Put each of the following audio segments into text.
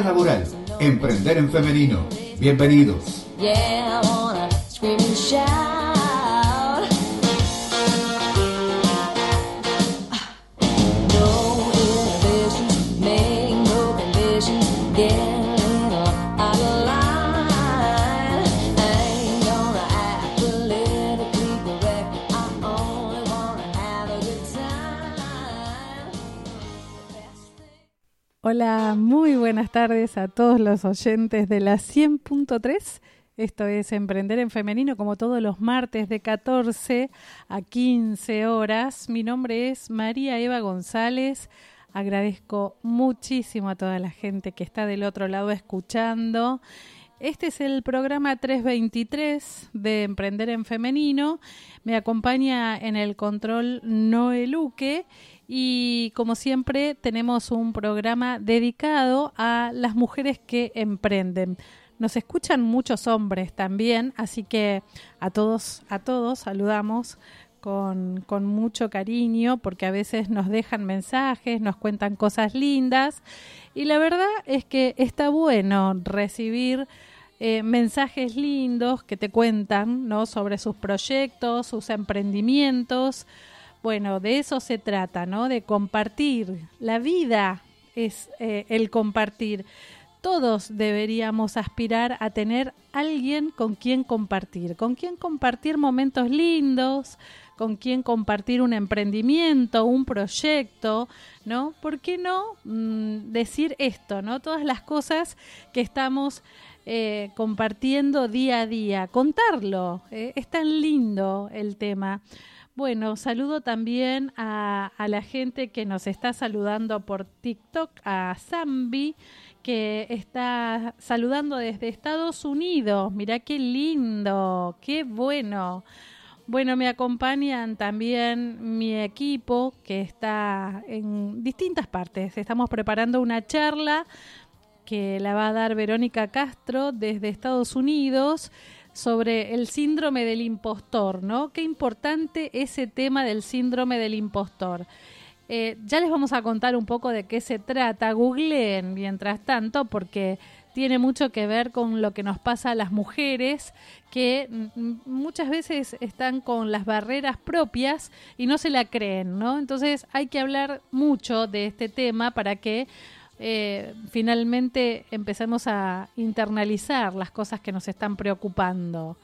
laboral, emprender en femenino. Bienvenidos. Hola, muy buenas tardes a todos los oyentes de la 100.3. Esto es Emprender en Femenino, como todos los martes de 14 a 15 horas. Mi nombre es María Eva González. Agradezco muchísimo a toda la gente que está del otro lado escuchando. Este es el programa 323 de Emprender en Femenino. Me acompaña en el control Noé Luque y como siempre tenemos un programa dedicado a las mujeres que emprenden. Nos escuchan muchos hombres también, así que a todos, a todos saludamos con, con, mucho cariño porque a veces nos dejan mensajes, nos cuentan cosas lindas y la verdad es que está bueno recibir eh, mensajes lindos que te cuentan ¿no? sobre sus proyectos, sus emprendimientos, bueno, de eso se trata, ¿no? De compartir. La vida es eh, el compartir. Todos deberíamos aspirar a tener alguien con quien compartir, con quien compartir momentos lindos, con quien compartir un emprendimiento, un proyecto, ¿no? ¿Por qué no mm, decir esto, ¿no? Todas las cosas que estamos eh, compartiendo día a día, contarlo, eh, es tan lindo el tema. Bueno, saludo también a, la gente que nos está saludando por TikTok, a Zambi, que está saludando desde Estados Unidos. Mirá qué lindo, qué bueno. Bueno, me acompañan también mi equipo que está en distintas partes. Estamos preparando una charla que la va a dar Verónica Castro desde Estados Unidos sobre el síndrome del impostor, ¿no? Qué importante ese tema del síndrome del impostor. Eh, ya les vamos a contar un poco de qué se trata. Googleen mientras tanto, porque tiene mucho que ver con lo que nos pasa a las mujeres que muchas veces están con las barreras propias y no se la creen, ¿no? Entonces hay que hablar mucho de este tema para que eh, finalmente empezamos a internalizar las cosas que nos están preocupando.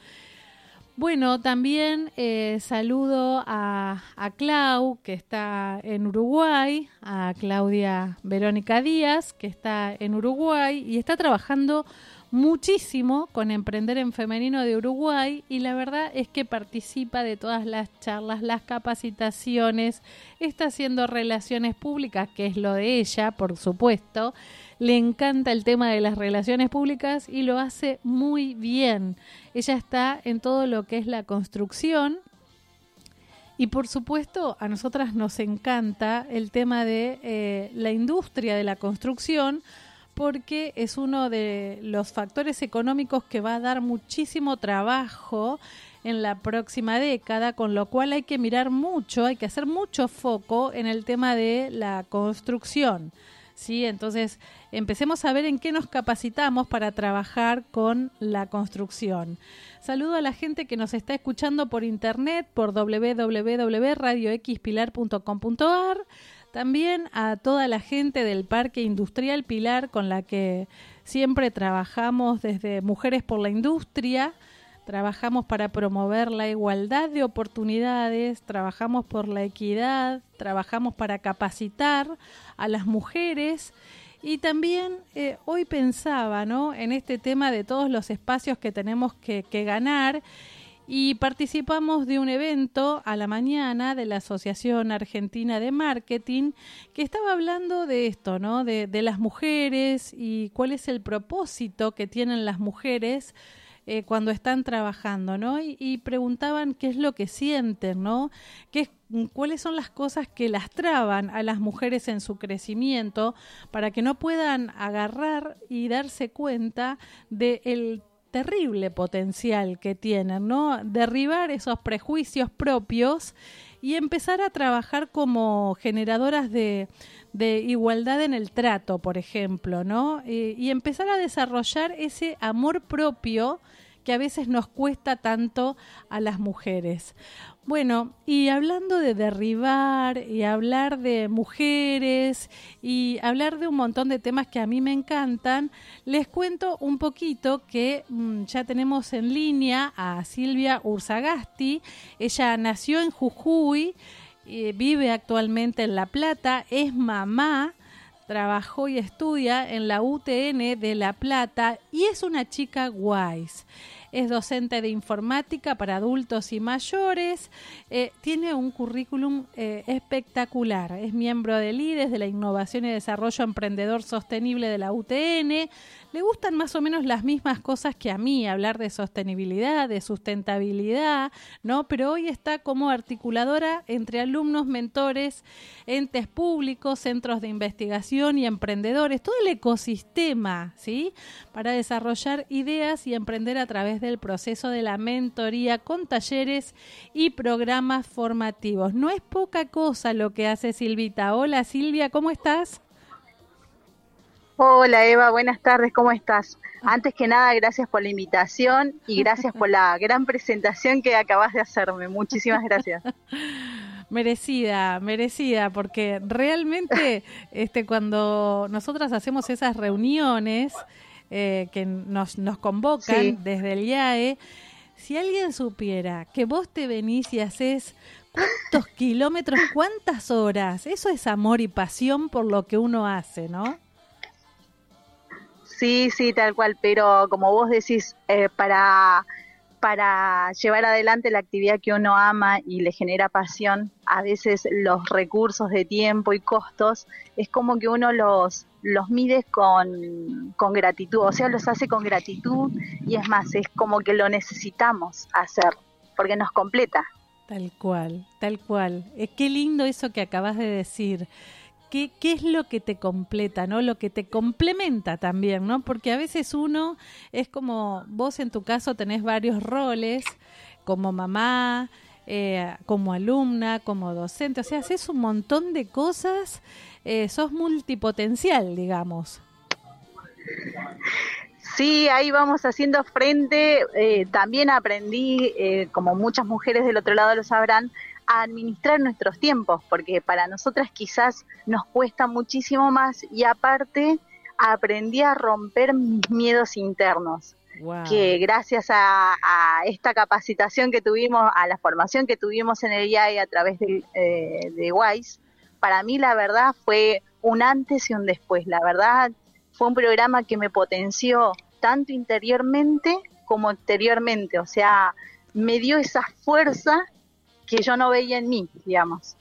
Bueno, también eh, saludo a, Clau, que está en Uruguay, a Claudia Verónica Díaz, que está en Uruguay y está trabajando muchísimo con Emprender en Femenino de Uruguay y la verdad es que participa de todas las charlas, las capacitaciones, está haciendo relaciones públicas, que es lo de ella, por supuesto. Le encanta el tema de las relaciones públicas y lo hace muy bien. Ella está en todo lo que es la construcción y por supuesto, a nosotras nos encanta el tema de eh, la industria de la construcción, porque es uno de los factores económicos que va a dar muchísimo trabajo en la próxima década, con lo cual hay que mirar mucho, hay que hacer mucho foco en el tema de la construcción. ¿sí? Entonces, empecemos a ver en qué nos capacitamos para trabajar con la construcción. Saludo a la gente que nos está escuchando por internet, por www.radioxpilar.com.ar también a toda la gente del Parque Industrial Pilar con la que siempre trabajamos desde Mujeres por la Industria, trabajamos para promover la igualdad de oportunidades, trabajamos por la equidad, trabajamos para capacitar a las mujeres y también eh, hoy pensaba ¿no? en este tema de todos los espacios que tenemos que, que ganar y participamos de un evento a la mañana de la Asociación Argentina de Marketing que estaba hablando de esto, ¿no? De, de las mujeres y cuál es el propósito que tienen las mujeres eh, cuando están trabajando, ¿no? Y, y, preguntaban qué es lo que sienten, ¿no? ¿Qué, cuáles son las cosas que las traban a las mujeres en su crecimiento para que no puedan agarrar y darse cuenta del terrible potencial que tienen, ¿no? Derribar esos prejuicios propios y empezar a trabajar como generadoras de, de igualdad en el trato, por ejemplo, ¿no? y empezar a desarrollar ese amor propio que a veces nos cuesta tanto a las mujeres. Bueno, y hablando de derribar y hablar de mujeres y hablar de un montón de temas que a mí me encantan, les cuento un poquito que mm, ya tenemos en línea a Silvia Ursagasti. Ella nació en Jujuy, eh, vive actualmente en La Plata, es mamá trabajó y estudia en la UTN de La Plata y es una chica guays es docente de informática para adultos y mayores, eh, tiene un currículum eh, espectacular, es miembro del IDES de la Innovación y Desarrollo Emprendedor Sostenible de la UTN, le gustan más o menos las mismas cosas que a mí, hablar de sostenibilidad, de sustentabilidad, ¿no? Pero hoy está como articuladora entre alumnos, mentores, entes públicos, centros de investigación y emprendedores, todo el ecosistema, ¿sí? Para desarrollar ideas y emprender a través del proceso de la mentoría con talleres y programas formativos. No es poca cosa lo que hace Silvita. Hola Silvia, ¿cómo estás? Hola Eva, buenas tardes, ¿cómo estás? Antes que nada, gracias por la invitación y gracias por la gran presentación que acabas de hacerme. Muchísimas gracias. Merecida, merecida, porque realmente este, cuando nosotras hacemos esas reuniones eh, que nos, nos convocan desde el IAE, si alguien supiera que vos te venís y haces cuántos kilómetros, cuántas horas, eso es amor y pasión por lo que uno hace, ¿no? Sí, sí, tal cual, pero como vos decís, eh, para, para llevar adelante la actividad que uno ama y le genera pasión, a veces los recursos de tiempo y costos es como que uno los, los mide con, con gratitud, o sea, los hace con gratitud y es más, es como que lo necesitamos hacer, porque nos completa. Tal cual, tal cual. Eh, qué lindo eso que acabas de decir. ¿Qué, ¿Qué, es lo que te completa, ¿no? Lo que te complementa también, ¿no? Porque a veces uno es como, vos en tu caso tenés varios roles, como mamá, eh, como alumna, como docente, o sea, haces un montón de cosas, eh, sos multipotencial, digamos. Sí, ahí vamos haciendo frente. Eh, también aprendí, como muchas mujeres del otro lado lo sabrán, a administrar nuestros tiempos, porque para nosotras quizás nos cuesta muchísimo más y aparte aprendí a romper mis miedos internos. que gracias a, esta capacitación que tuvimos, a la formación que tuvimos en el IAE a través de, eh, de WISE, para mí la verdad fue un antes y un después. La verdad fue un programa que me potenció tanto interiormente como exteriormente, o sea, me dio esa fuerza que yo no veía en mí, digamos.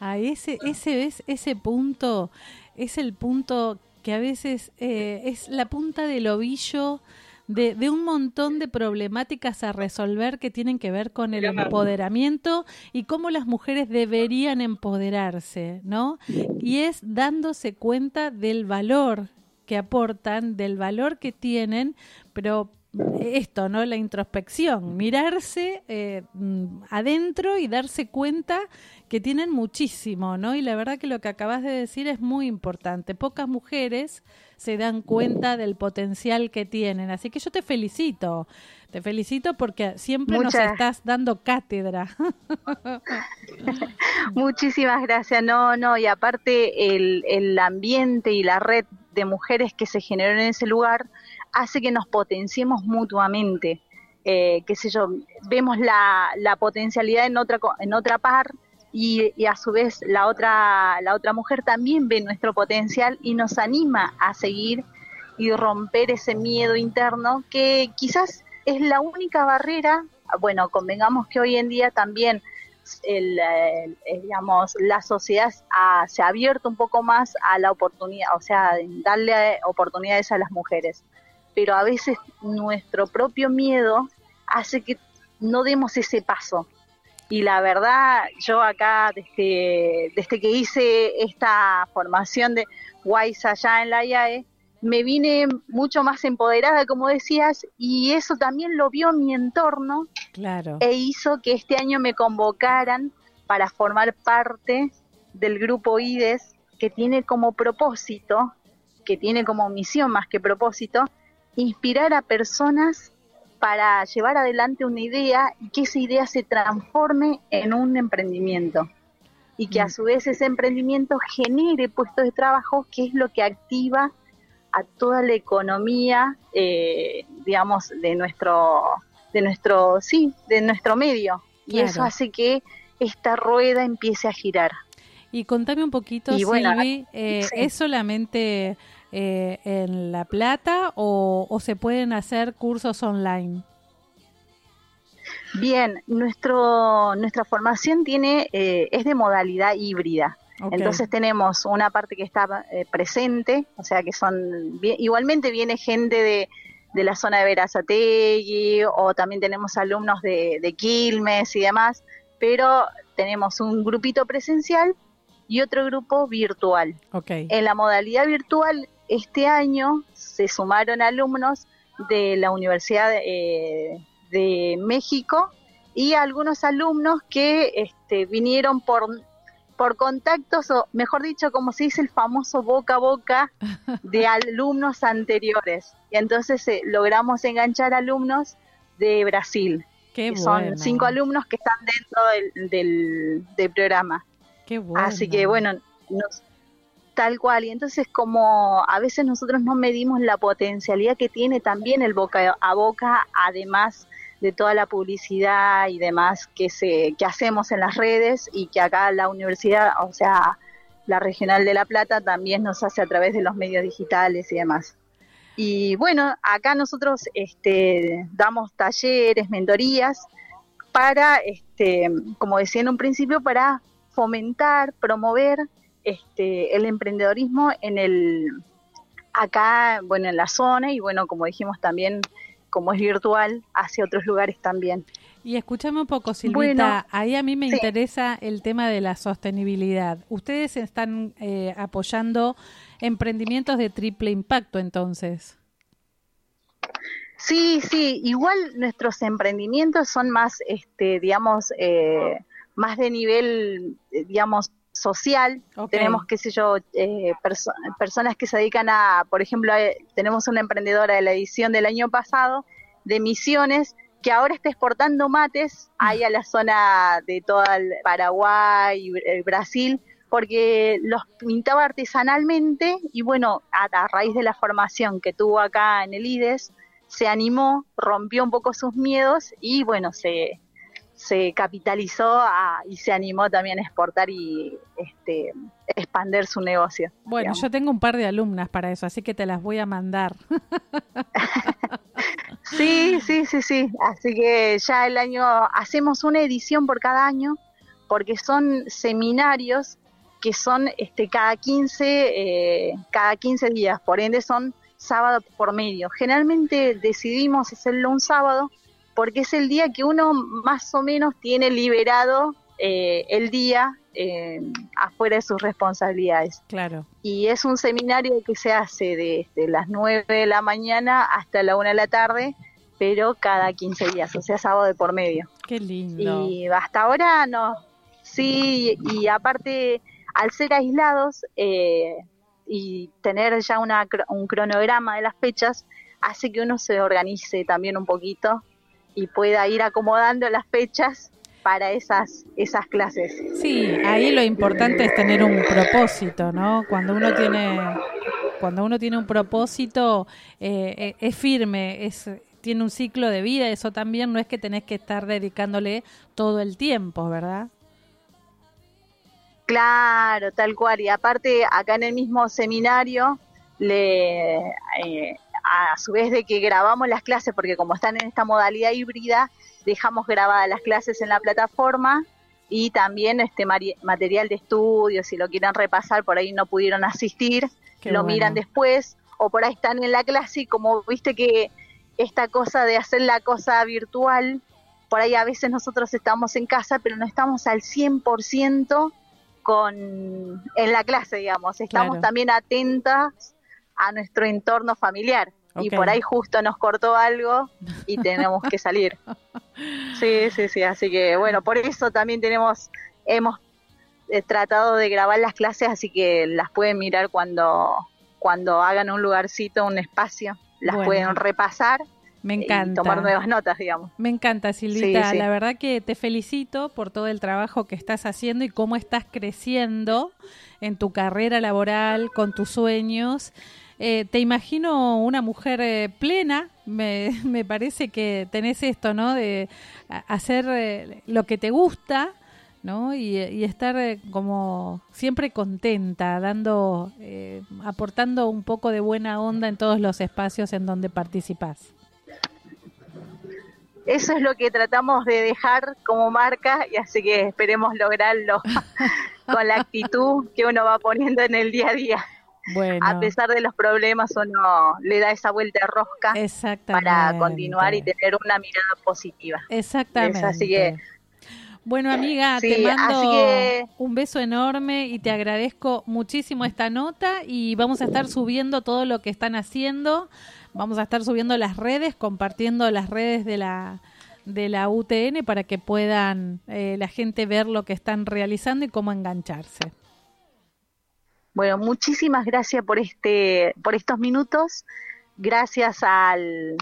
Ah, ese, ese es ese punto, es el punto que a veces eh, es la punta del ovillo de, de, un montón de problemáticas a resolver que tienen que ver con el empoderamiento y cómo las mujeres deberían empoderarse, ¿no? Y es dándose cuenta del valor que aportan, del valor que tienen, pero esto, ¿no? La introspección, mirarse eh, mm, adentro y darse cuenta que tienen muchísimo, ¿no? Y la verdad que lo que acabas de decir es muy importante. Pocas mujeres se dan cuenta del potencial que tienen. Así que yo te felicito, te felicito porque siempre nos estás dando cátedra. Muchísimas gracias. No, no, y aparte el, el ambiente y la red de mujeres que se generó en ese lugar hace que nos potenciemos mutuamente. Eh, qué sé yo, vemos la, la, potencialidad en otra, en otra par y, a su vez la otra, la otra mujer también ve nuestro potencial y nos anima a seguir y romper ese miedo interno que quizás es la única barrera, bueno, convengamos que hoy en día también el, digamos, la sociedad se ha abierto un poco más a la oportunidad, o sea, darle oportunidades a las mujeres pero a veces nuestro propio miedo hace que no demos ese paso. Y la verdad, yo acá, desde, desde que hice esta formación de WISE allá en la IAE, me vine mucho más empoderada, como decías, y eso también lo vio mi entorno claro. e hizo que este año me convocaran para formar parte del grupo IDES que tiene como propósito, que tiene como misión más que propósito, inspirar a personas para llevar adelante una idea y que esa idea se transforme en un emprendimiento y que a mm. su vez ese emprendimiento genere puestos de trabajo, que es lo que activa a toda la economía, eh, digamos, de nuestro, de nuestro, sí, de nuestro medio. Y eso hace que esta rueda empiece a girar. Y contame un poquito, Silvi, eh, ¿es solamente eh, en La Plata o, se pueden hacer cursos online? Bien, nuestro, nuestra formación tiene eh, es de modalidad híbrida. Entonces tenemos una parte que está presente, o sea que son igualmente viene gente de, de la zona de Verazategui o también tenemos alumnos de, de Quilmes y demás, pero tenemos un grupito presencial y otro grupo virtual. En la modalidad virtual, este año se sumaron alumnos de la Universidad de, eh, México y algunos alumnos que este, vinieron por, por contactos, o mejor dicho, como se dice el famoso boca a boca de alumnos anteriores. Y entonces eh, logramos enganchar alumnos de Brasil. que Son cinco alumnos que están dentro del, del programa. Así que bueno, tal cual. Y entonces como a veces nosotros no medimos la potencialidad que tiene también el boca a boca, además de toda la publicidad y demás que se que hacemos en las redes y que acá la universidad, o sea, la regional de La Plata también nos hace a través de los medios digitales y demás. Y bueno, acá nosotros este, damos talleres, mentorías para, este, como decía en un principio, para fomentar, promover este, el emprendedorismo en el acá, bueno, en la zona y bueno, como dijimos también, como es virtual, hacia otros lugares también. Y escúchame un poco, Silvita, ahí a mí me interesa el tema de la sostenibilidad. Ustedes están eh, apoyando emprendimientos de triple impacto, entonces. Sí, sí, igual nuestros emprendimientos son más, este, digamos, eh, más de nivel, eh, digamos, social. Tenemos, qué sé yo, eh, personas que se dedican a, por ejemplo, tenemos una emprendedora de la edición del año pasado de Misiones que ahora está exportando mates ahí a la zona de todo el Paraguay y el Brasil porque los pintaba artesanalmente y bueno, a, raíz de la formación que tuvo acá en el IDES, se animó, rompió un poco sus miedos y bueno, se, se capitalizó y se animó también a exportar y este, expander su negocio. Bueno, yo tengo un par de alumnas para eso, así que te las voy a mandar. sí, sí, sí, sí. Así que ya el año hacemos una edición por cada año porque son seminarios que son este, cada 15 eh, cada 15 días, por ende son sábado por medio. Generalmente decidimos hacerlo un sábado porque es el día que uno más o menos tiene liberado eh, el día eh, afuera de sus responsabilidades. Claro. Y es un seminario que se hace desde las 9 de la mañana hasta la 1 de la tarde, pero cada 15 días, o sea, sábado de por medio. Qué lindo. Y hasta ahora no. Sí, y aparte, al ser aislados eh, y tener ya una, un cronograma de las fechas, hace que uno se organice también un poquito y pueda ir acomodando las fechas para esas esas clases. Sí, ahí lo importante es tener un propósito, ¿no? Cuando uno tiene cuando uno tiene un propósito eh, eh, es firme, es tiene un ciclo de vida, eso también no es que tenés que estar dedicándole todo el tiempo, ¿verdad? Claro, tal cual. Y aparte, acá en el mismo seminario, le, eh, a su vez de que grabamos las clases, porque como están en esta modalidad híbrida, dejamos grabadas las clases en la plataforma y también este material de estudio, si lo quieren repasar, por ahí no pudieron asistir, lo miran después, o por ahí están en la clase y como viste que esta cosa de hacer la cosa virtual, por ahí a veces nosotros estamos en casa, pero no estamos al 100% con, en la clase, digamos, estamos también atentas a nuestro entorno familiar y por ahí justo nos cortó algo y tenemos que salir. Sí, sí, sí, así que bueno, por eso también tenemos, hemos he tratado de grabar las clases, así que las pueden mirar cuando, cuando hagan un lugarcito, un espacio, las pueden repasar. Me encanta. Y tomar nuevas notas, digamos. Me encanta, Silvita. La verdad que te felicito por todo el trabajo que estás haciendo y cómo estás creciendo en tu carrera laboral, con tus sueños. Eh, te imagino una mujer eh, plena, me, me, parece que tenés esto, ¿no? De hacer eh, lo que te gusta, ¿no? Y, estar como siempre contenta, dando, aportando un poco de buena onda en todos los espacios en donde participás. Eso es lo que tratamos de dejar como marca y así que esperemos lograrlo con la actitud que uno va poniendo en el día a día. A pesar de los problemas, uno le da esa vuelta de rosca para continuar y tener una mirada positiva. Exactamente. así que, bueno, amiga, te mando un beso enorme y te agradezco muchísimo esta nota y vamos a estar subiendo todo lo que están haciendo. Vamos a estar subiendo las redes, compartiendo las redes de la de la UTN para que puedan eh, la gente ver lo que están realizando y cómo engancharse. Bueno, muchísimas gracias por este, por estos minutos. Gracias al,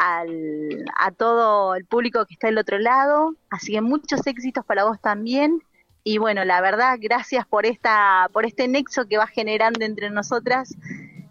al, a todo el público que está del otro lado. Así que muchos éxitos para vos también. Y bueno, la verdad, gracias por esta, por este nexo que va generando entre nosotras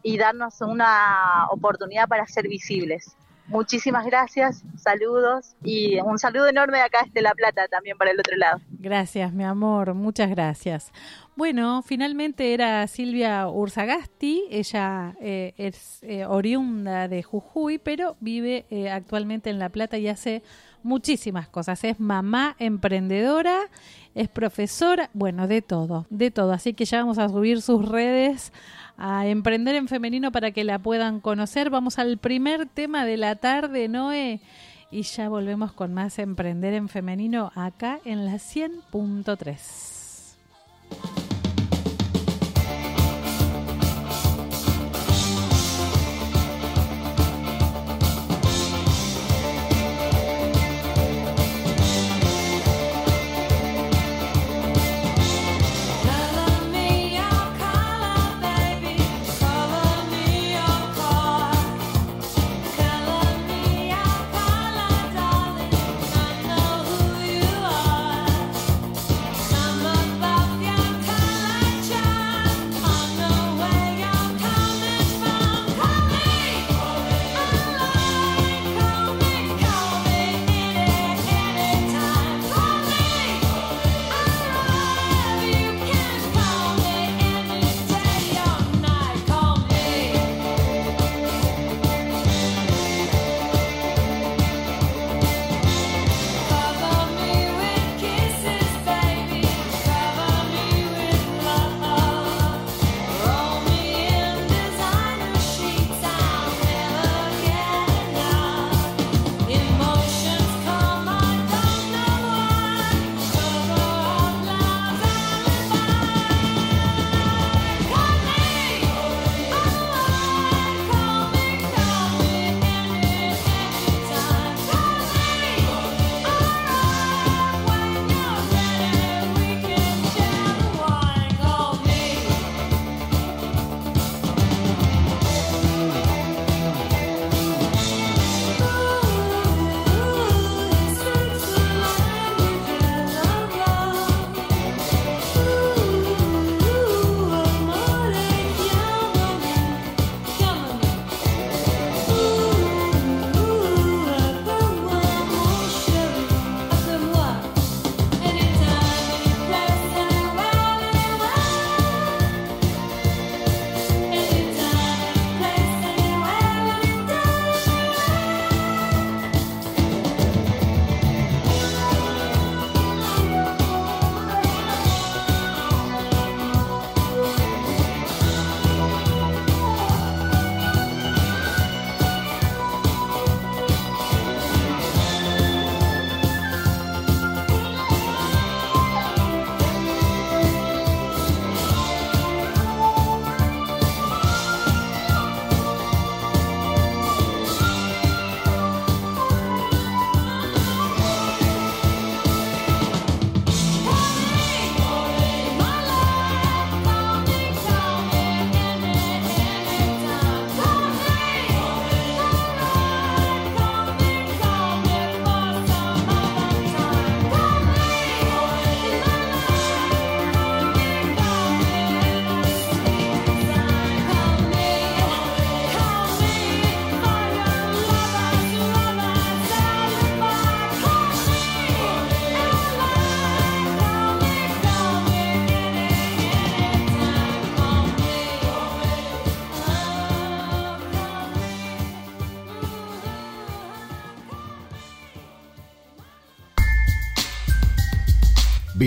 y darnos una oportunidad para ser visibles. Muchísimas gracias, saludos y un saludo enorme de acá desde La Plata también para el otro lado. Gracias, mi amor, muchas gracias. Bueno, finalmente era Silvia Ursagasti, ella eh, es eh, oriunda de Jujuy, pero vive eh, actualmente en La Plata y hace muchísimas cosas. Es mamá emprendedora, es profesora, bueno, de todo, de todo. Así que ya vamos a subir sus redes a Emprender en Femenino para que la puedan conocer. Vamos al primer tema de la tarde, Noé, y ya volvemos con más Emprender en Femenino acá en la 100.3.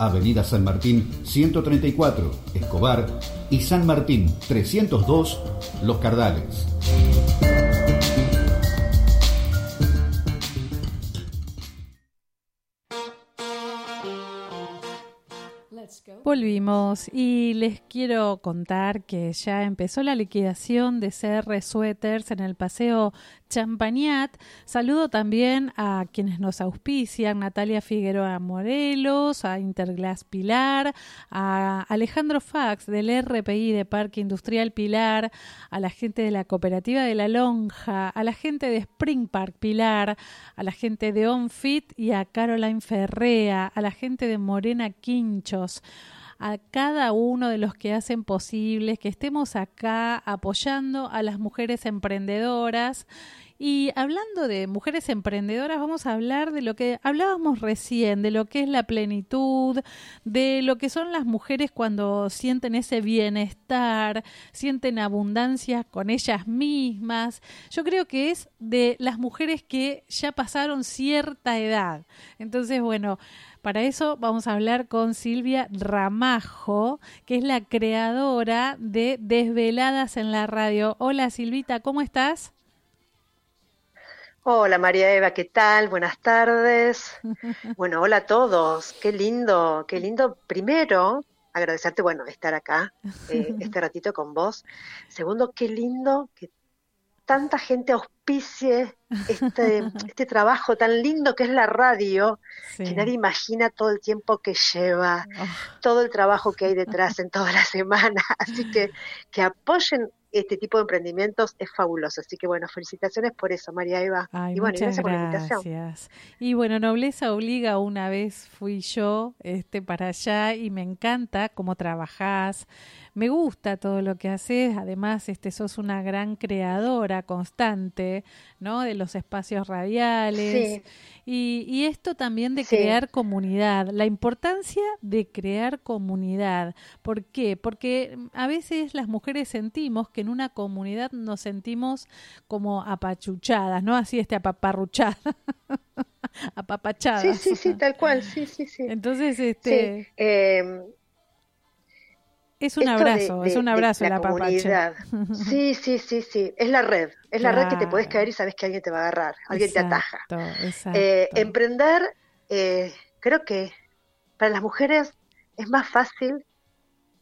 Avenida San Martín 134, Escobar y San Martín 302, Los Cardales. Volvimos y les quiero contar que ya empezó la liquidación de CR Sweaters en el Paseo Champagnat. Saludo también a quienes nos auspician, Natalia Figueroa Morelos, a Interglass Pilar, a Alejandro Fax del RPI de Parque Industrial Pilar, a la gente de la Cooperativa de la Lonja, a la gente de Spring Park Pilar, a la gente de OnFit y a Caroline Ferrea, a la gente de Morena Quinchos a cada uno de los que hacen posible que estemos acá apoyando a las mujeres emprendedoras. Y hablando de mujeres emprendedoras, vamos a hablar de lo que hablábamos recién, de lo que es la plenitud, de lo que son las mujeres cuando sienten ese bienestar, sienten abundancia con ellas mismas. Yo creo que es de las mujeres que ya pasaron cierta edad. Entonces, bueno, para eso vamos a hablar con Silvia Ramajo, que es la creadora de Desveladas en la Radio. Hola Silvita, ¿cómo estás? Hola María Eva, ¿qué tal? Buenas tardes. Bueno, hola a todos. Qué lindo, qué lindo. Primero, agradecerte, bueno, estar acá eh, este ratito con vos. Segundo, qué lindo que tanta gente auspicie este, este trabajo tan lindo que es la radio, que nadie imagina todo el tiempo que lleva, oh. todo el trabajo que hay detrás en toda la semana. Así que que apoyen este tipo de emprendimientos es fabuloso. Así que bueno, felicitaciones por eso, María Eva. y bueno, gracias por la invitación. Y bueno, Nobleza Obliga, una vez fui yo este, para allá y me encanta cómo trabajás, me gusta todo lo que haces, además este sos una gran creadora constante, ¿no? De los espacios radiales. Y, y, esto también de crear comunidad, la importancia de crear comunidad. ¿Por qué? Porque a veces las mujeres sentimos que en una comunidad nos sentimos como apachuchadas, ¿no? Así este apaparruchada. apapachadas. Sí, sí, sí, tal cual, sí, sí, sí. Entonces, este... Eh, es un abrazo, es un abrazo la, comunidad. Sí, sí, sí, sí. Es la red. Es la red que te puedes caer y sabes que alguien te va a agarrar, alguien te ataja. Eh, emprender, eh, creo que para las mujeres es más fácil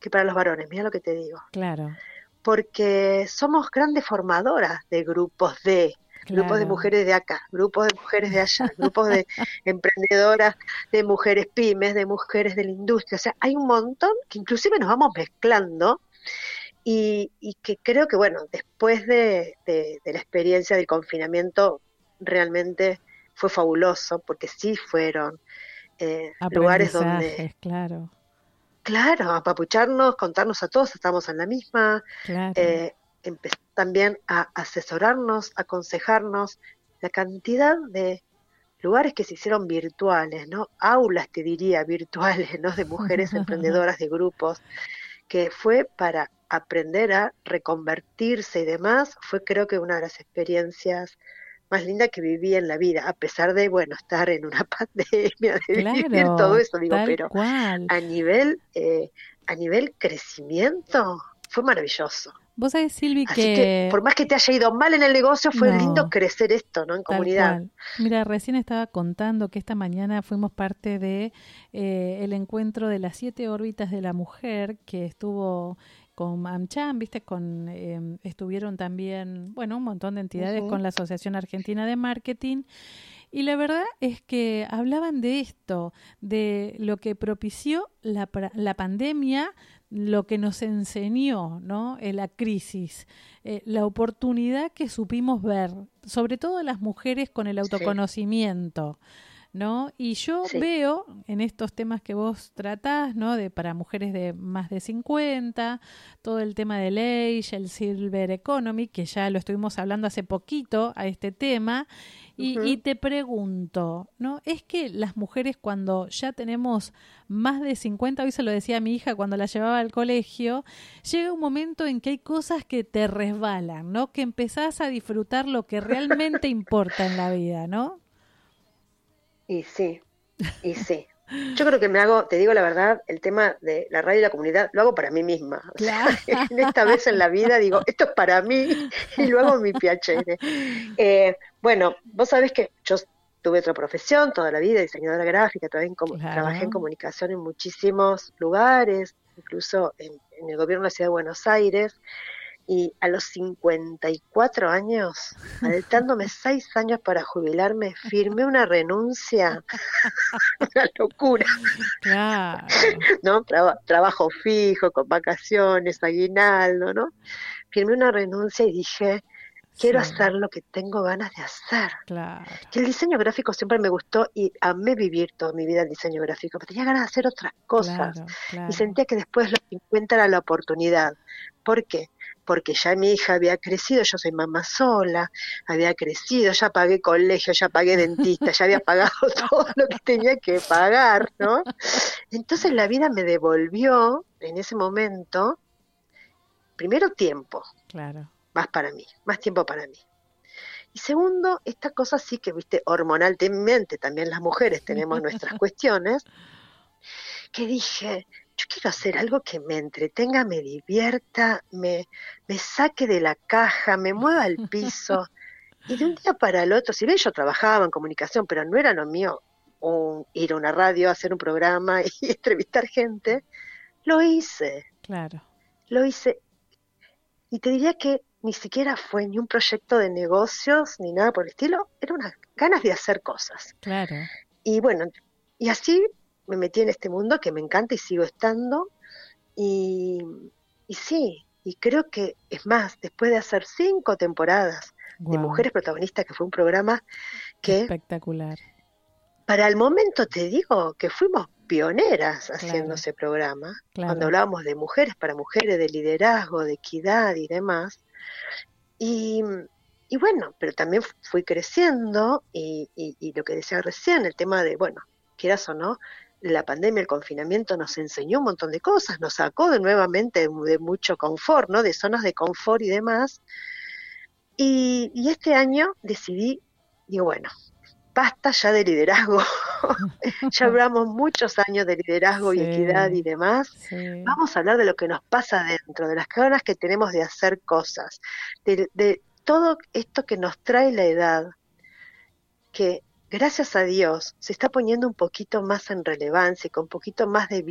que para los varones. Mira lo que te digo. Claro. Porque somos grandes formadoras de grupos de grupos de mujeres de acá, grupos de mujeres de allá, grupos de emprendedoras, de mujeres pymes, de mujeres de la industria. O sea, hay un montón que inclusive nos vamos mezclando y, que creo que, bueno, después de, la experiencia del confinamiento, realmente fue fabuloso porque sí fueron eh, lugares donde... Claro. Claro, apapucharnos, contarnos a todos, estamos en la misma, claro. eh, también a asesorarnos, aconsejarnos, la cantidad de lugares que se hicieron virtuales, ¿no? Aulas, te diría, virtuales, ¿no? De mujeres emprendedoras, de grupos, que fue para aprender a reconvertirse y demás, fue creo que una de las experiencias más lindas que viví en la vida, a pesar de, bueno, estar en una pandemia, de vivir todo eso, digo, pero a nivel, eh, a nivel crecimiento, fue maravilloso. Vos sabés, Silvi, que... por más que te haya ido mal en el negocio, fue lindo crecer esto, ¿no? En comunidad. Mira, recién estaba contando que esta mañana fuimos parte de eh, el encuentro de las siete órbitas de la mujer que estuvo con AmCham, viste, con em, estuvieron también, bueno, un montón de entidades con la Asociación Argentina de Marketing. Y la verdad es que hablaban de esto, de lo que propició la, la pandemia, lo que nos enseñó ¿no? en la crisis, eh, la oportunidad que supimos ver, sobre todo las mujeres con el autoconocimiento. ¿no? Y yo veo en estos temas que vos tratás, ¿no? De para mujeres de más de 50, todo el tema de ley, el Silver Economy, que ya lo estuvimos hablando hace poquito a este tema, y, te pregunto, ¿no? Es que las mujeres cuando ya tenemos más de 50, hoy se lo decía a mi hija cuando la llevaba al colegio, llega un momento en que hay cosas que te resbalan, ¿no? Que empezás a disfrutar lo que realmente importa en la vida, ¿no? Y sí, y sí. Yo creo que me hago, te digo la verdad, el tema de la radio y la comunidad lo hago para mí misma. en esta vez en la vida digo, esto es para mí y luego mi piacere. Eh, bueno, vos sabés que yo tuve otra profesión toda la vida, diseñadora gráfica, también como, trabajé en comunicación en muchísimos lugares, incluso en, en el gobierno de la Ciudad de Buenos Aires y a los 54 años, faltándome seis años para jubilarme, firmé una renuncia. una locura. Claro. ¿No? trabajo fijo, con vacaciones, aguinaldo, ¿no? Firmé una renuncia y dije, quiero hacer lo que tengo ganas de hacer. Claro. Que el diseño gráfico siempre me gustó y amé vivir toda mi vida el diseño gráfico, pero tenía ganas de hacer otras cosas. Y sentía que después los 50 era la oportunidad. ¿Por qué? porque ya mi hija había crecido, yo soy mamá sola, había crecido, ya pagué colegio, ya pagué dentista, ya había pagado todo lo que tenía que pagar, ¿no? Entonces la vida me devolvió en ese momento, primero tiempo, claro. Más para mí, más tiempo para mí. Y segundo, esta cosa sí que, viste, hormonalmente también las mujeres tenemos nuestras cuestiones, que dije, yo quiero hacer algo que me entretenga, me divierta, me, me saque de la caja, me mueva al piso. Y de un día para el otro, si bien yo trabajaba en comunicación, pero no era lo mío ir a una radio, hacer un programa y entrevistar gente, lo hice. Claro. Lo hice. Y te diría que ni siquiera fue ni un proyecto de negocios ni nada por el estilo, era unas ganas de hacer cosas. Claro. Y bueno, y así me metí en este mundo que me encanta y sigo estando. Y, y sí, y creo que es más, después de hacer cinco temporadas de Mujeres Protagonistas, que fue un programa que... Espectacular. Para el momento te digo que fuimos pioneras haciendo ese programa, cuando hablábamos de mujeres para mujeres, de liderazgo, de equidad y demás. Y, y bueno, pero también fui creciendo y, y, y, lo que decía recién, el tema de, bueno, quieras o no, la pandemia, el confinamiento nos enseñó un montón de cosas, nos sacó de nuevamente de, mucho confort, ¿no? De zonas de confort y demás. Y, este año decidí, digo, bueno, basta ya de liderazgo. ya hablamos muchos años de liderazgo y equidad y demás. Vamos a hablar de lo que nos pasa dentro, de las ganas que tenemos de hacer cosas, de, de todo esto que nos trae la edad, que gracias a Dios, se está poniendo un poquito más en relevancia, con un poquito más de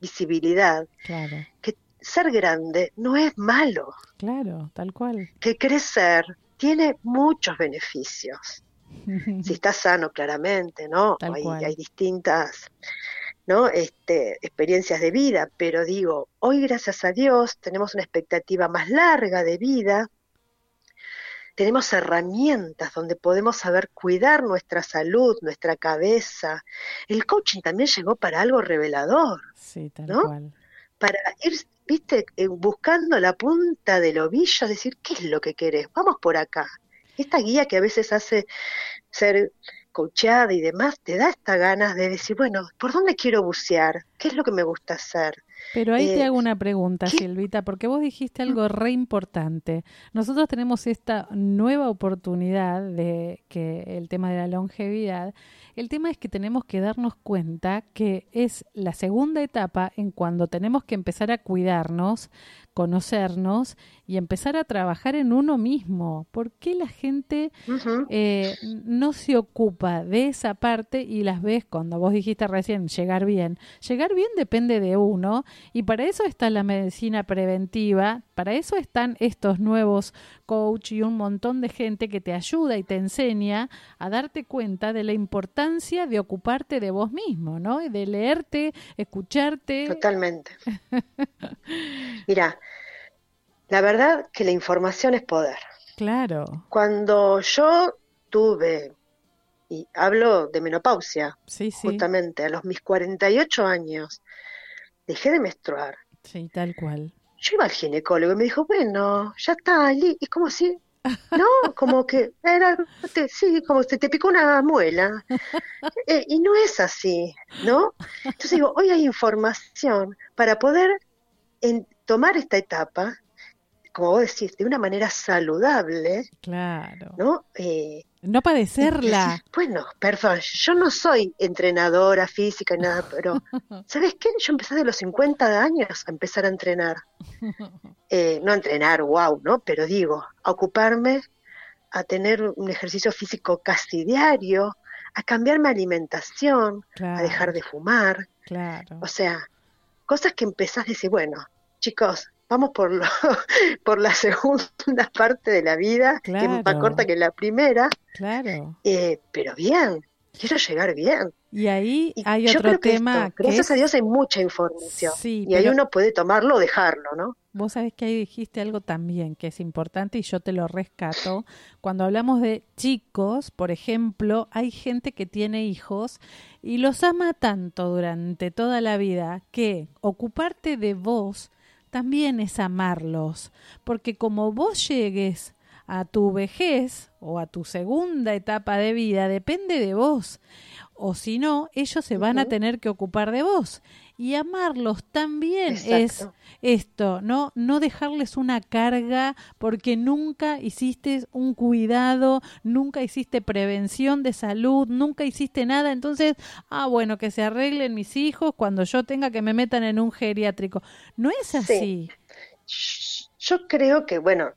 visibilidad. Claro. Que ser grande no es malo. Claro, tal cual. Que crecer tiene muchos beneficios. si estás sano, claramente, ¿no? hay, hay, distintas ¿no? Este, experiencias de vida, pero digo, hoy gracias a Dios tenemos una expectativa más larga de vida, tenemos herramientas donde podemos saber cuidar nuestra salud, nuestra cabeza. El coaching también llegó para algo revelador. Sí, tal cual. Para ir, viste, eh, buscando la punta del ovillo, decir, ¿qué es lo que querés? Vamos por acá. Esta guía que a veces hace ser coachada y demás, te da esta ganas de decir, bueno, ¿por dónde quiero bucear? ¿Qué es lo que me gusta hacer? Pero ahí te eh, hago una pregunta, Silvita, porque vos dijiste algo re importante. Nosotros tenemos esta nueva oportunidad de que el tema de la longevidad, el tema es que tenemos que darnos cuenta que es la segunda etapa en cuando tenemos que empezar a cuidarnos, conocernos y empezar a trabajar en uno mismo. ¿Por qué la gente eh, no se ocupa de esa parte y las ves cuando vos dijiste recién llegar bien? Llegar bien depende de uno y para eso está la medicina preventiva, para eso están estos nuevos coach y un montón de gente que te ayuda y te enseña a darte cuenta de la importancia de ocuparte de vos mismo, ¿no? De leerte, escucharte. Totalmente. Mira, la verdad que la información es poder. Claro. Cuando yo tuve y hablo de menopausia, justamente, a los mis 48 años, dejé de menstruar. Sí, tal cual. Yo iba al ginecólogo y me dijo, bueno, ya está, y como si, no, como que era, sí, como si te picó una muela. Eh, y no es así, ¿no? Entonces digo, hoy hay información para poder en, tomar esta etapa como vos decís, de una manera saludable. Claro. ¿No? Eh, no padecerla. Bueno, perdón, yo no soy entrenadora física ni nada, pero ¿sabes qué? Yo empecé de los 50 años a empezar a entrenar. Eh, no a entrenar, wow, ¿no? Pero digo, a ocuparme, a tener un ejercicio físico casi diario, a cambiar mi alimentación, a dejar de fumar. Claro. O sea, cosas que empezás a decir, bueno, chicos, vamos por, lo, por la segunda parte de la vida, que es más corta que la primera. Claro. Eh, pero bien, quiero llegar bien. Y ahí hay otro tema. Que gracias a Dios hay mucha información. y ahí uno puede tomarlo o dejarlo, ¿no? Vos sabés que ahí dijiste algo también que es importante y yo te lo rescato. Cuando hablamos de chicos, por ejemplo, hay gente que tiene hijos y los ama tanto durante toda la vida que ocuparte de vos también es amarlos, porque como vos llegues a tu vejez o a tu segunda etapa de vida, depende de vos o si no, ellos se van a tener que ocupar de vos. Y amarlos también es esto, ¿no? No dejarles una carga porque nunca hiciste un cuidado, nunca hiciste prevención de salud, nunca hiciste nada. Entonces, ah, bueno, que se arreglen mis hijos cuando yo tenga que me metan en un geriátrico. No es así. Yo creo que, bueno,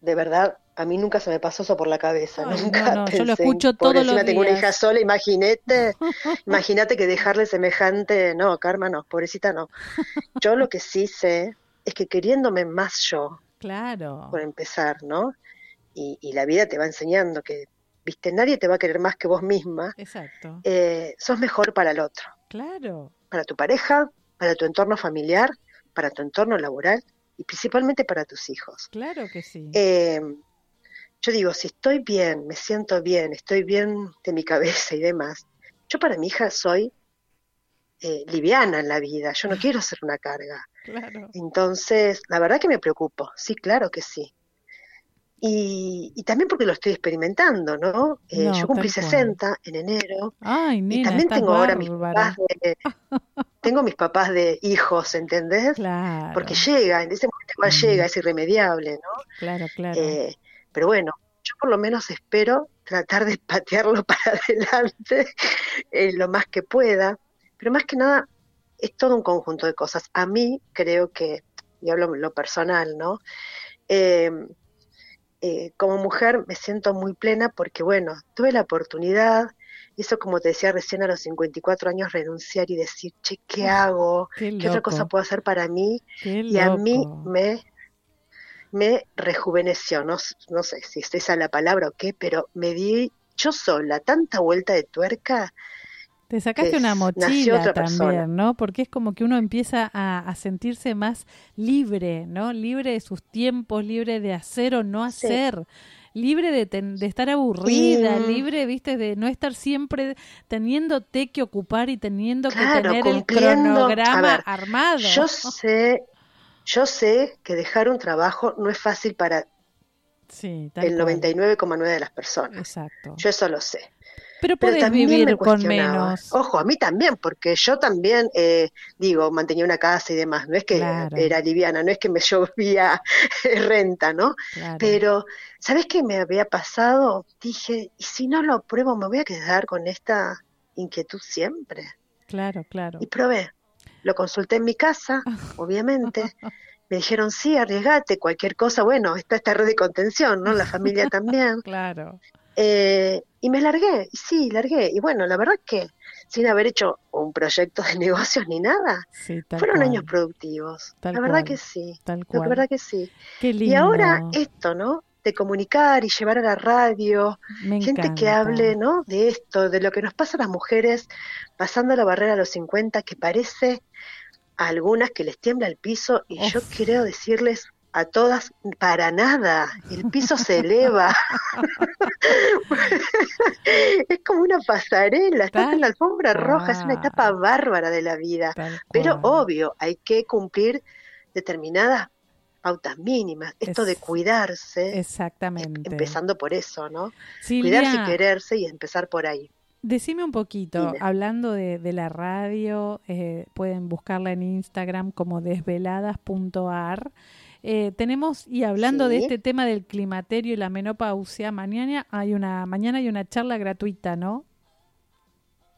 de verdad, a mí nunca se me pasó eso por la cabeza, nunca no, yo lo escucho todos los días. tengo una hija sola, imagínate, imagínate que dejarle semejante, no, Karma no, pobrecita no. Yo lo que sí sé es que queriéndome más yo, claro, por empezar, ¿no? Y, y la vida te va enseñando que, viste, nadie te va a querer más que vos misma. Exacto. Eh, sos mejor para el otro. Claro. Para tu pareja, para tu entorno familiar, para tu entorno laboral y principalmente para tus hijos. Claro que sí. Eh, yo digo, si estoy bien, me siento bien, estoy bien de mi cabeza y demás, yo para mi hija soy eh, liviana en la vida, yo no quiero ser una carga. Entonces, la verdad que me preocupo, sí, claro que sí. Y, y también porque lo estoy experimentando, ¿no? Eh, yo cumplí 60 en enero. Ay, y también tengo ahora mis papás de, tengo mis papás de hijos, ¿entendés? Claro. Porque llega, en ese momento igual llega, mm. es irremediable, ¿no? Claro, claro. Eh, pero bueno, yo por lo menos espero tratar de patearlo para adelante eh, lo más que pueda, pero más que nada es todo un conjunto de cosas. A mí creo que, y hablo lo personal, ¿no? Eh, eh, como mujer me siento muy plena porque, bueno, tuve la oportunidad, eso como te decía recién a los 54 años, renunciar y decir, che, ¿qué hago? ¿Qué, otra cosa puedo hacer para mí? y a mí me me rejuveneció, no, no sé si es esa la palabra o qué, pero me di yo sola tanta vuelta de tuerca. Te sacaste una mochila también, ¿no? Porque es como que uno empieza a, sentirse más libre, ¿no? Libre de sus tiempos, libre de hacer o no hacer. libre de, de, estar aburrida, libre, viste, de no estar siempre teniéndote que ocupar y teniendo que tener el cronograma armado. Yo sé, yo sé que dejar un trabajo no es fácil para sí, el 99,9 de las personas. Exacto. Yo eso lo sé. Pero puedes vivir con menos. Ojo, a mí también, porque yo también, eh, digo, mantenía una casa y demás. No es que era liviana, no es que me llovía renta, ¿no? Pero, ¿sabes qué me había pasado? Dije, ¿y si no lo pruebo, me voy a quedar con esta inquietud siempre? Claro, claro. Y probé. Lo consulté en mi casa, obviamente. Me dijeron, sí, arriesgate, cualquier cosa. Bueno, está esta red de contención, ¿no? La familia también. claro. Eh, y me largué, y sí, largué. Y bueno, la verdad que sin haber hecho un proyecto de negocios ni nada, fueron años productivos. la verdad que sí. Tal cual. La verdad que sí. Qué lindo. Y ahora esto, ¿no? De comunicar y llevar a la radio, gente que hable, ¿no? De esto, de lo que nos pasa a las mujeres pasando la barrera a los 50, que parece a algunas que les tiembla el piso y yo quiero decirles a todas, para nada, el piso se eleva. es como una pasarela, estás en la alfombra roja, es una etapa bárbara de la vida. Pero obvio, hay que cumplir determinadas pautas mínimas, esto de cuidarse. Exactamente. Empezando por eso, ¿no? cuidarse y quererse y empezar por ahí. Decime un poquito, hablando de, la radio, eh, pueden buscarla en Instagram como desveladas.ar. Eh, tenemos, y hablando de este tema del climaterio y la menopausia, mañana hay una, mañana hay una charla gratuita, ¿no?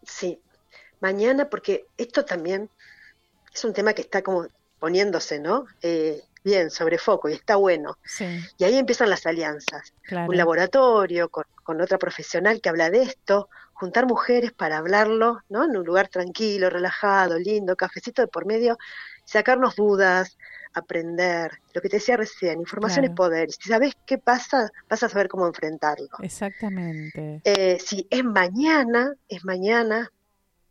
Sí, mañana, porque esto también es un tema que está como poniéndose, ¿no? Eh, bien, sobre foco, y está bueno. Y ahí empiezan las alianzas. Un laboratorio con, con, otra profesional que habla de esto, juntar mujeres para hablarlo, ¿no? En un lugar tranquilo, relajado, lindo, cafecito de por medio, sacarnos dudas, aprender. Lo que te decía recién, información es poder. Si sabes qué pasa, vas a saber cómo enfrentarlo. Exactamente. Eh, si es mañana, es mañana,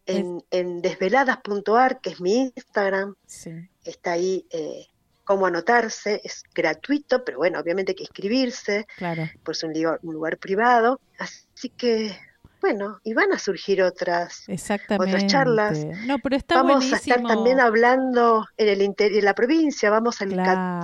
en, en desveladas.ar, que es mi Instagram, está ahí eh, cómo anotarse, es gratuito, pero bueno, obviamente hay que inscribirse, claro. pues un un lugar privado, así que bueno, y van a surgir otras, otras charlas. No, pero está vamos a estar también hablando en el interior, en la provincia, vamos el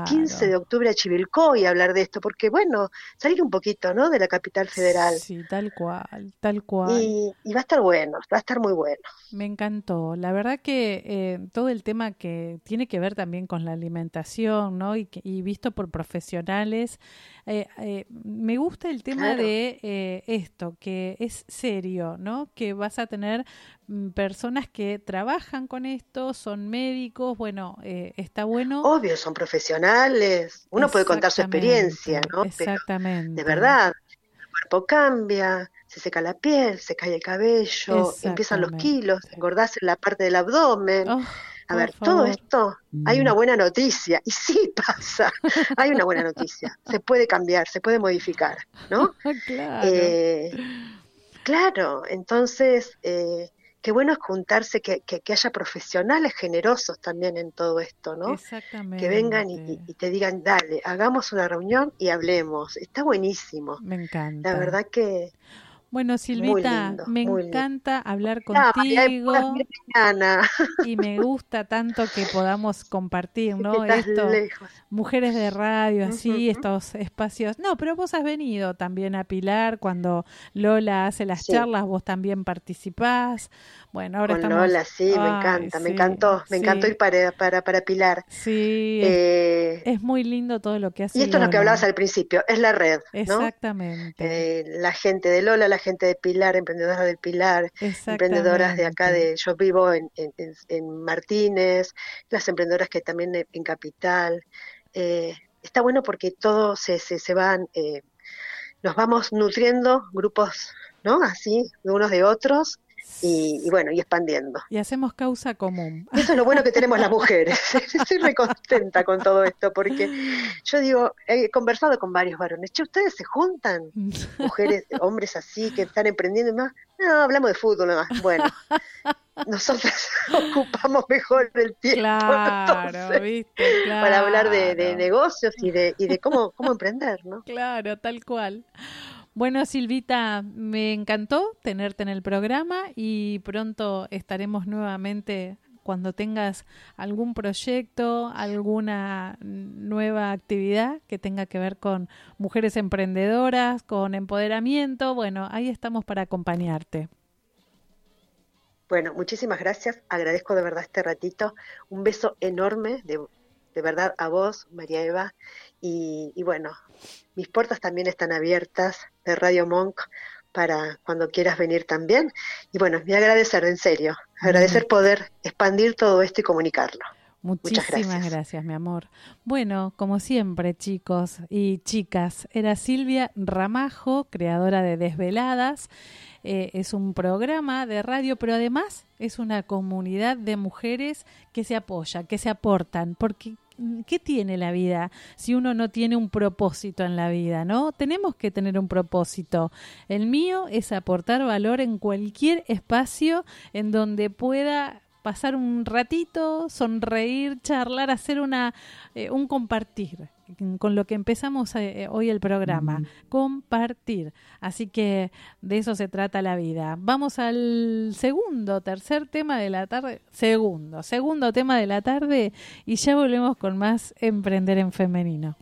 15 de octubre a Chivilcoy a hablar de esto, porque bueno, salir un poquito, ¿no? De la capital federal. Sí, tal cual, tal cual. Y, va a estar bueno, va a estar muy bueno. Me encantó. La verdad que eh, todo el tema que tiene que ver también con la alimentación, ¿no? Y, y visto por profesionales, eh, eh, me gusta el tema de eh, esto, que es serio, ¿no? Que vas a tener mm, personas que trabajan con esto, son médicos, bueno, está bueno. Obvio, son profesionales, uno puede contar su experiencia, ¿no? Exactamente. de verdad, el cuerpo cambia, se seca la piel, se cae el cabello, empiezan los kilos, engordás en la parte del abdomen. Oh, a ver, todo esto, hay una mm. buena noticia, y sí pasa, hay una buena noticia, se puede cambiar, se puede modificar, ¿no? claro. Eh, claro, entonces, eh, qué bueno es juntarse, que, que, haya profesionales generosos también en todo esto, ¿no? Exactamente. Que vengan y, y, te digan, dale, hagamos una reunión y hablemos. Está buenísimo. Me encanta. La verdad que bueno, Silvita, me encanta hablar contigo. y me gusta tanto que podamos compartir, ¿no? Esto, mujeres de radio, así, estos espacios. No, pero vos has venido también a Pilar cuando Lola hace las charlas, vos también participás. Bueno, ahora Con Lola, sí, me encanta, me encantó, me encantó ir para, para, para Pilar. Sí, eh, es muy lindo todo lo que hace. Y esto es lo que hablabas al principio, es la red, ¿no? Exactamente. Eh, la gente de Lola, la gente de Pilar, emprendedoras del Pilar, emprendedoras de acá de, yo vivo en, en, Martínez, las emprendedoras que también en, Capital. Eh, está bueno porque todos se, se, se van, nos vamos nutriendo grupos, ¿no? Así, de unos de otros, y, bueno, y expandiendo. Y hacemos causa común. Eso es lo bueno que tenemos las mujeres. Estoy muy contenta con todo esto, porque yo digo, he conversado con varios varones, che, ¿ustedes se juntan? Mujeres, hombres así, que están emprendiendo y más. No, hablamos de fútbol más. Bueno, nosotras ocupamos mejor el tiempo claro, ¿viste? para hablar de, de, negocios y de, y de cómo, cómo emprender, ¿no? Claro, tal cual. Bueno, Silvita, me encantó tenerte en el programa y pronto estaremos nuevamente cuando tengas algún proyecto, alguna nueva actividad que tenga que ver con mujeres emprendedoras, con empoderamiento, bueno, ahí estamos para acompañarte. Bueno, muchísimas gracias, agradezco de verdad este ratito, un beso enorme de, de verdad a vos, María Eva, y, y bueno, mis puertas también están abiertas de Radio Monk para cuando quieras venir también. Y bueno, me agradecer, en serio, agradecer poder expandir todo esto y comunicarlo. Muchísimas gracias. mi amor. Bueno, como siempre, chicos y chicas, era Silvia Ramajo, creadora de Desveladas. Eh, es un programa de radio, pero además es una comunidad de mujeres que se apoya, que se aportan, porque ¿qué tiene la vida si uno no tiene un propósito en la vida, no? Tenemos que tener un propósito. El mío es aportar valor en cualquier espacio en donde pueda pasar un ratito, sonreír, charlar, hacer una eh, un compartir con lo que empezamos eh, hoy el programa, compartir. Así que de eso se trata la vida. Vamos al segundo, tercer tema de la tarde, segundo, segundo tema de la tarde y ya volvemos con más Emprender en Femenino.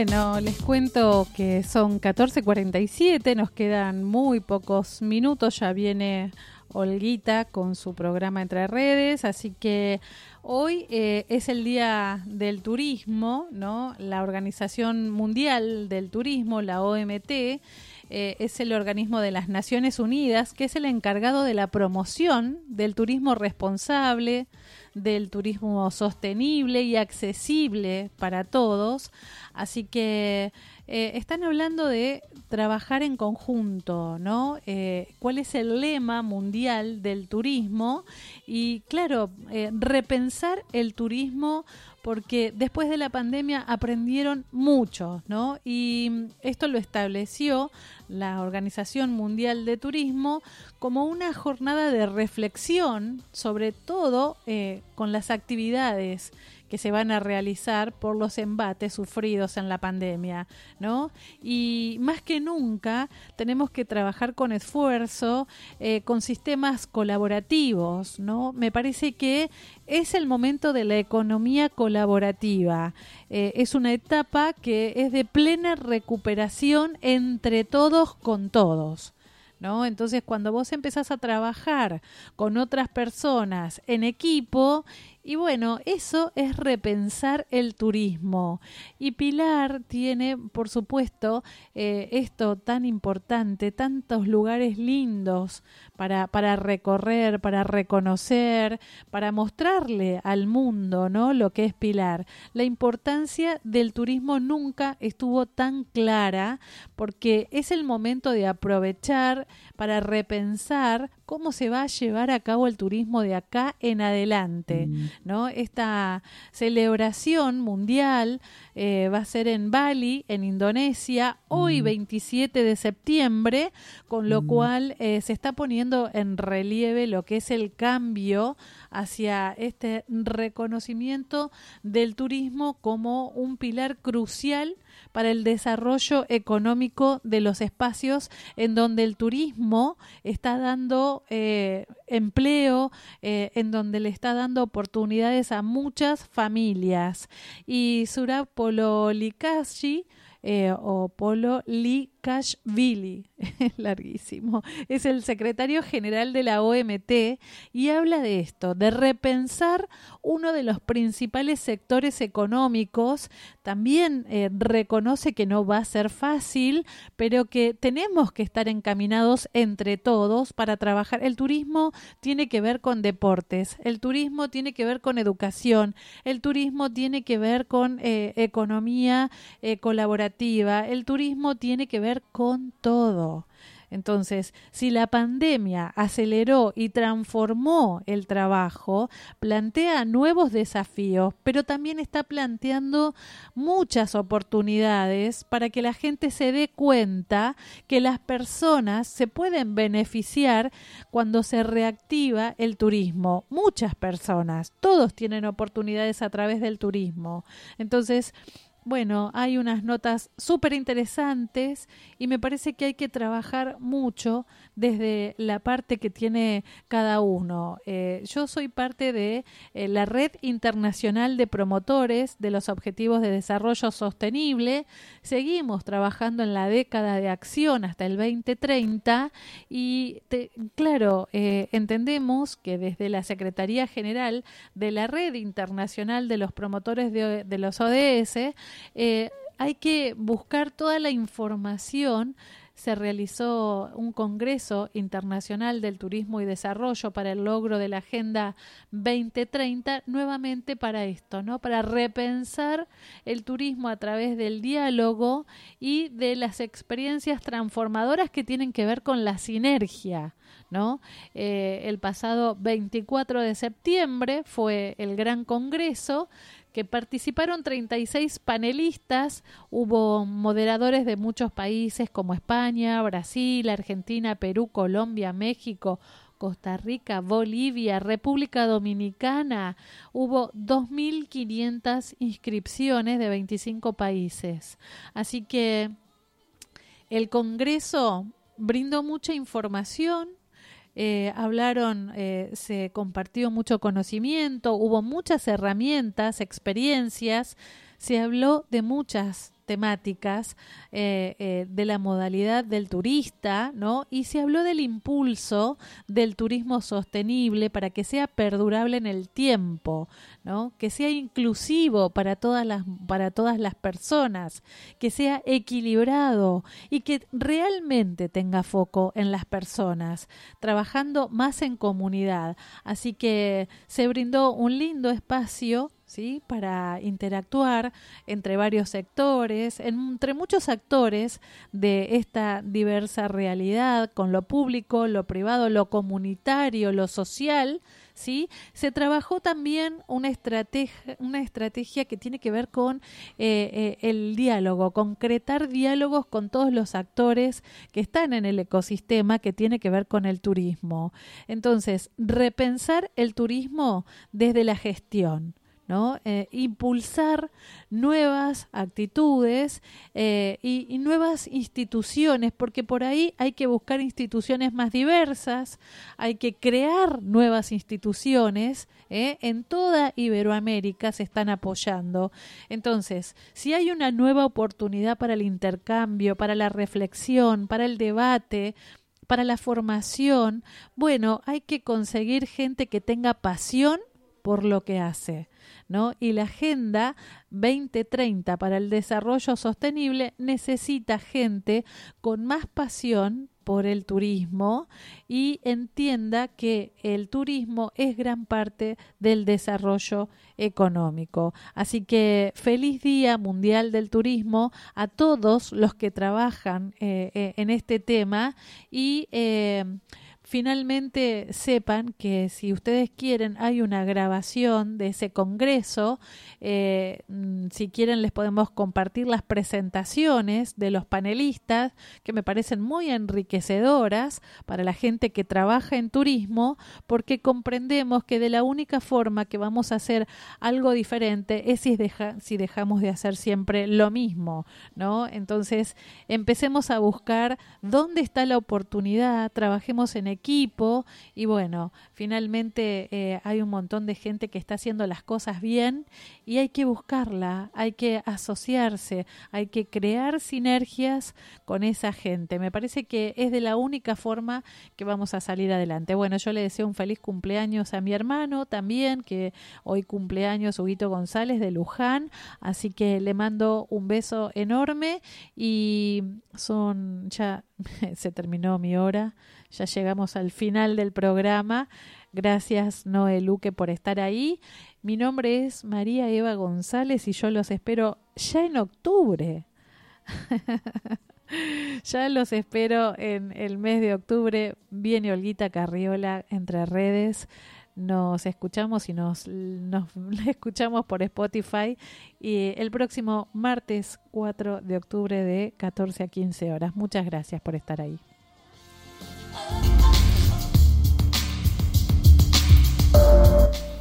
Bueno, les cuento que son 14.47, nos quedan muy pocos minutos, ya viene Olguita con su programa Entre Redes, así que hoy eh, es el Día del Turismo, ¿no? La Organización Mundial del Turismo, la OMT, eh, es el organismo de las Naciones Unidas que es el encargado de la promoción del turismo responsable, del turismo sostenible y accesible para todos. Así que eh, están hablando de trabajar en conjunto, ¿no? Eh, ¿Cuál es el lema mundial del turismo? Y claro, eh, repensar el turismo porque después de la pandemia aprendieron mucho, ¿no? Y esto lo estableció la Organización Mundial de Turismo como una jornada de reflexión, sobre todo con las actividades que se van a realizar por los embates sufridos en la pandemia, ¿no? Y más que nunca tenemos que trabajar con esfuerzo, eh, con sistemas colaborativos, ¿no? Me parece que es el momento de la economía colaborativa. Eh, es una etapa que es de plena recuperación entre todos con todos. ¿No? Entonces, cuando vos empezás a trabajar con otras personas en equipo y bueno, eso es repensar el turismo. Y Pilar tiene, por supuesto, eh, esto tan importante, tantos lugares lindos para, para recorrer, para reconocer, para mostrarle al mundo, ¿no? Lo que es Pilar. La importancia del turismo nunca estuvo tan clara porque es el momento de aprovechar para repensar cómo se va a llevar a cabo el turismo de acá en adelante, mm. ¿no? Esta celebración mundial eh, va a ser en Bali, en Indonesia, hoy 27 mm. de septiembre, con lo mm. cual eh, se está poniendo en relieve lo que es el cambio hacia este reconocimiento del turismo como un pilar crucial para el desarrollo económico de los espacios en donde el turismo está dando eh, empleo, eh, en donde le está dando oportunidades a muchas familias. Y Surab Pololikashi eh, o Polo Likashvili, larguísimo, es el secretario general de la OMT y habla de esto, de repensar uno de los principales sectores económicos. También eh, reconoce que no va a ser fácil, pero que tenemos que estar encaminados entre todos para trabajar. El turismo tiene que ver con deportes, el turismo tiene que ver con educación, el turismo tiene que ver con eh, economía colaborativa el turismo tiene que ver con todo. Entonces, si la pandemia aceleró y transformó el trabajo, plantea nuevos desafíos, pero también está planteando muchas oportunidades para que la gente se dé cuenta que las personas se pueden beneficiar cuando se reactiva el turismo. Muchas personas, todos tienen oportunidades a través del turismo. Entonces, bueno, hay unas notas súper interesantes y me parece que hay que trabajar mucho desde la parte que tiene cada uno. Eh, yo soy parte de eh, la Red Internacional de Promotores de los Objetivos de Desarrollo Sostenible. Seguimos trabajando en la década de acción hasta el 2030 y, claro, eh, entendemos que desde la Secretaría General de la Red Internacional de los Promotores de, de los ODS, eh, hay que buscar toda la información. Se realizó un Congreso Internacional del Turismo y Desarrollo para el logro de la Agenda 2030, nuevamente para esto, ¿no? Para repensar el turismo a través del diálogo y de las experiencias transformadoras que tienen que ver con la sinergia. ¿No? Eh, el pasado 24 de septiembre fue el gran congreso que participaron 36 panelistas, hubo moderadores de muchos países como España, Brasil, Argentina, Perú, Colombia, México, Costa Rica, Bolivia, República Dominicana. Hubo 2.500 inscripciones de 25 países. Así que el Congreso brindó mucha información eh, hablaron, eh, se compartió mucho conocimiento, hubo muchas herramientas, experiencias, se habló de muchas temáticas eh, eh, de la modalidad del turista, ¿no? Y se habló del impulso del turismo sostenible para que sea perdurable en el tiempo, ¿no? Que sea inclusivo para todas las para todas las personas, que sea equilibrado y que realmente tenga foco en las personas, trabajando más en comunidad. Así que se brindó un lindo espacio ¿sí? para interactuar entre varios sectores, entre muchos actores de esta diversa realidad, con lo público, lo privado, lo comunitario, lo social, ¿sí? Se trabajó también una estrategia, que tiene que ver con eh, eh, el diálogo, concretar diálogos con todos los actores que están en el ecosistema que tiene que ver con el turismo. Entonces, repensar el turismo desde la gestión. ¿No? Eh, impulsar nuevas actitudes eh, y, nuevas instituciones, porque por ahí hay que buscar instituciones más diversas, hay que crear nuevas instituciones, ¿eh? en toda Iberoamérica se están apoyando. Entonces, si hay una nueva oportunidad para el intercambio, para la reflexión, para el debate, para la formación, bueno, hay que conseguir gente que tenga pasión por lo que hace. ¿no? Y la Agenda 2030 para el Desarrollo Sostenible necesita gente con más pasión por el turismo y entienda que el turismo es gran parte del desarrollo económico. Así que feliz Día Mundial del Turismo a todos los que trabajan eh, eh, en este tema y eh, finalmente sepan que si ustedes quieren hay una grabación de ese congreso, eh, mm, si quieren les podemos compartir las presentaciones de los panelistas que me parecen muy enriquecedoras para la gente que trabaja en turismo porque comprendemos que de la única forma que vamos a hacer algo diferente es si, dejamos de hacer siempre lo mismo, ¿no? Entonces empecemos a buscar dónde está la oportunidad, trabajemos en equipo y bueno, finalmente eh, hay un montón de gente que está haciendo las cosas bien y hay que buscarla, hay que asociarse, hay que crear sinergias con esa gente. Me parece que es de la única forma que vamos a salir adelante. Bueno, yo le deseo un feliz cumpleaños a mi hermano también, que hoy cumpleaños Huguito González de Luján, así que le mando un beso enorme y son ya se terminó mi hora, ya llegamos al final del programa. Gracias Noé Luque por estar ahí. Mi nombre es María Eva González y yo los espero ya en octubre. ya los espero en el mes de octubre. Viene Olguita Carriola entre redes. Nos escuchamos y nos, escuchamos por Spotify y el próximo martes 4 de octubre de 14 a 15 horas. Muchas gracias por estar ahí.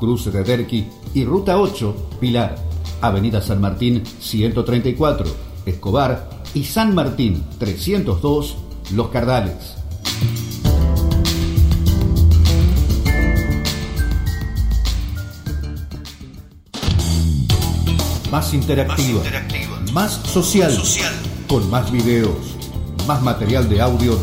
Cruce de Derqui y Ruta 8, Pilar, Avenida San Martín 134, Escobar y San Martín 302, Los Cardales. Más interactiva, más, social, con más videos, más material de audio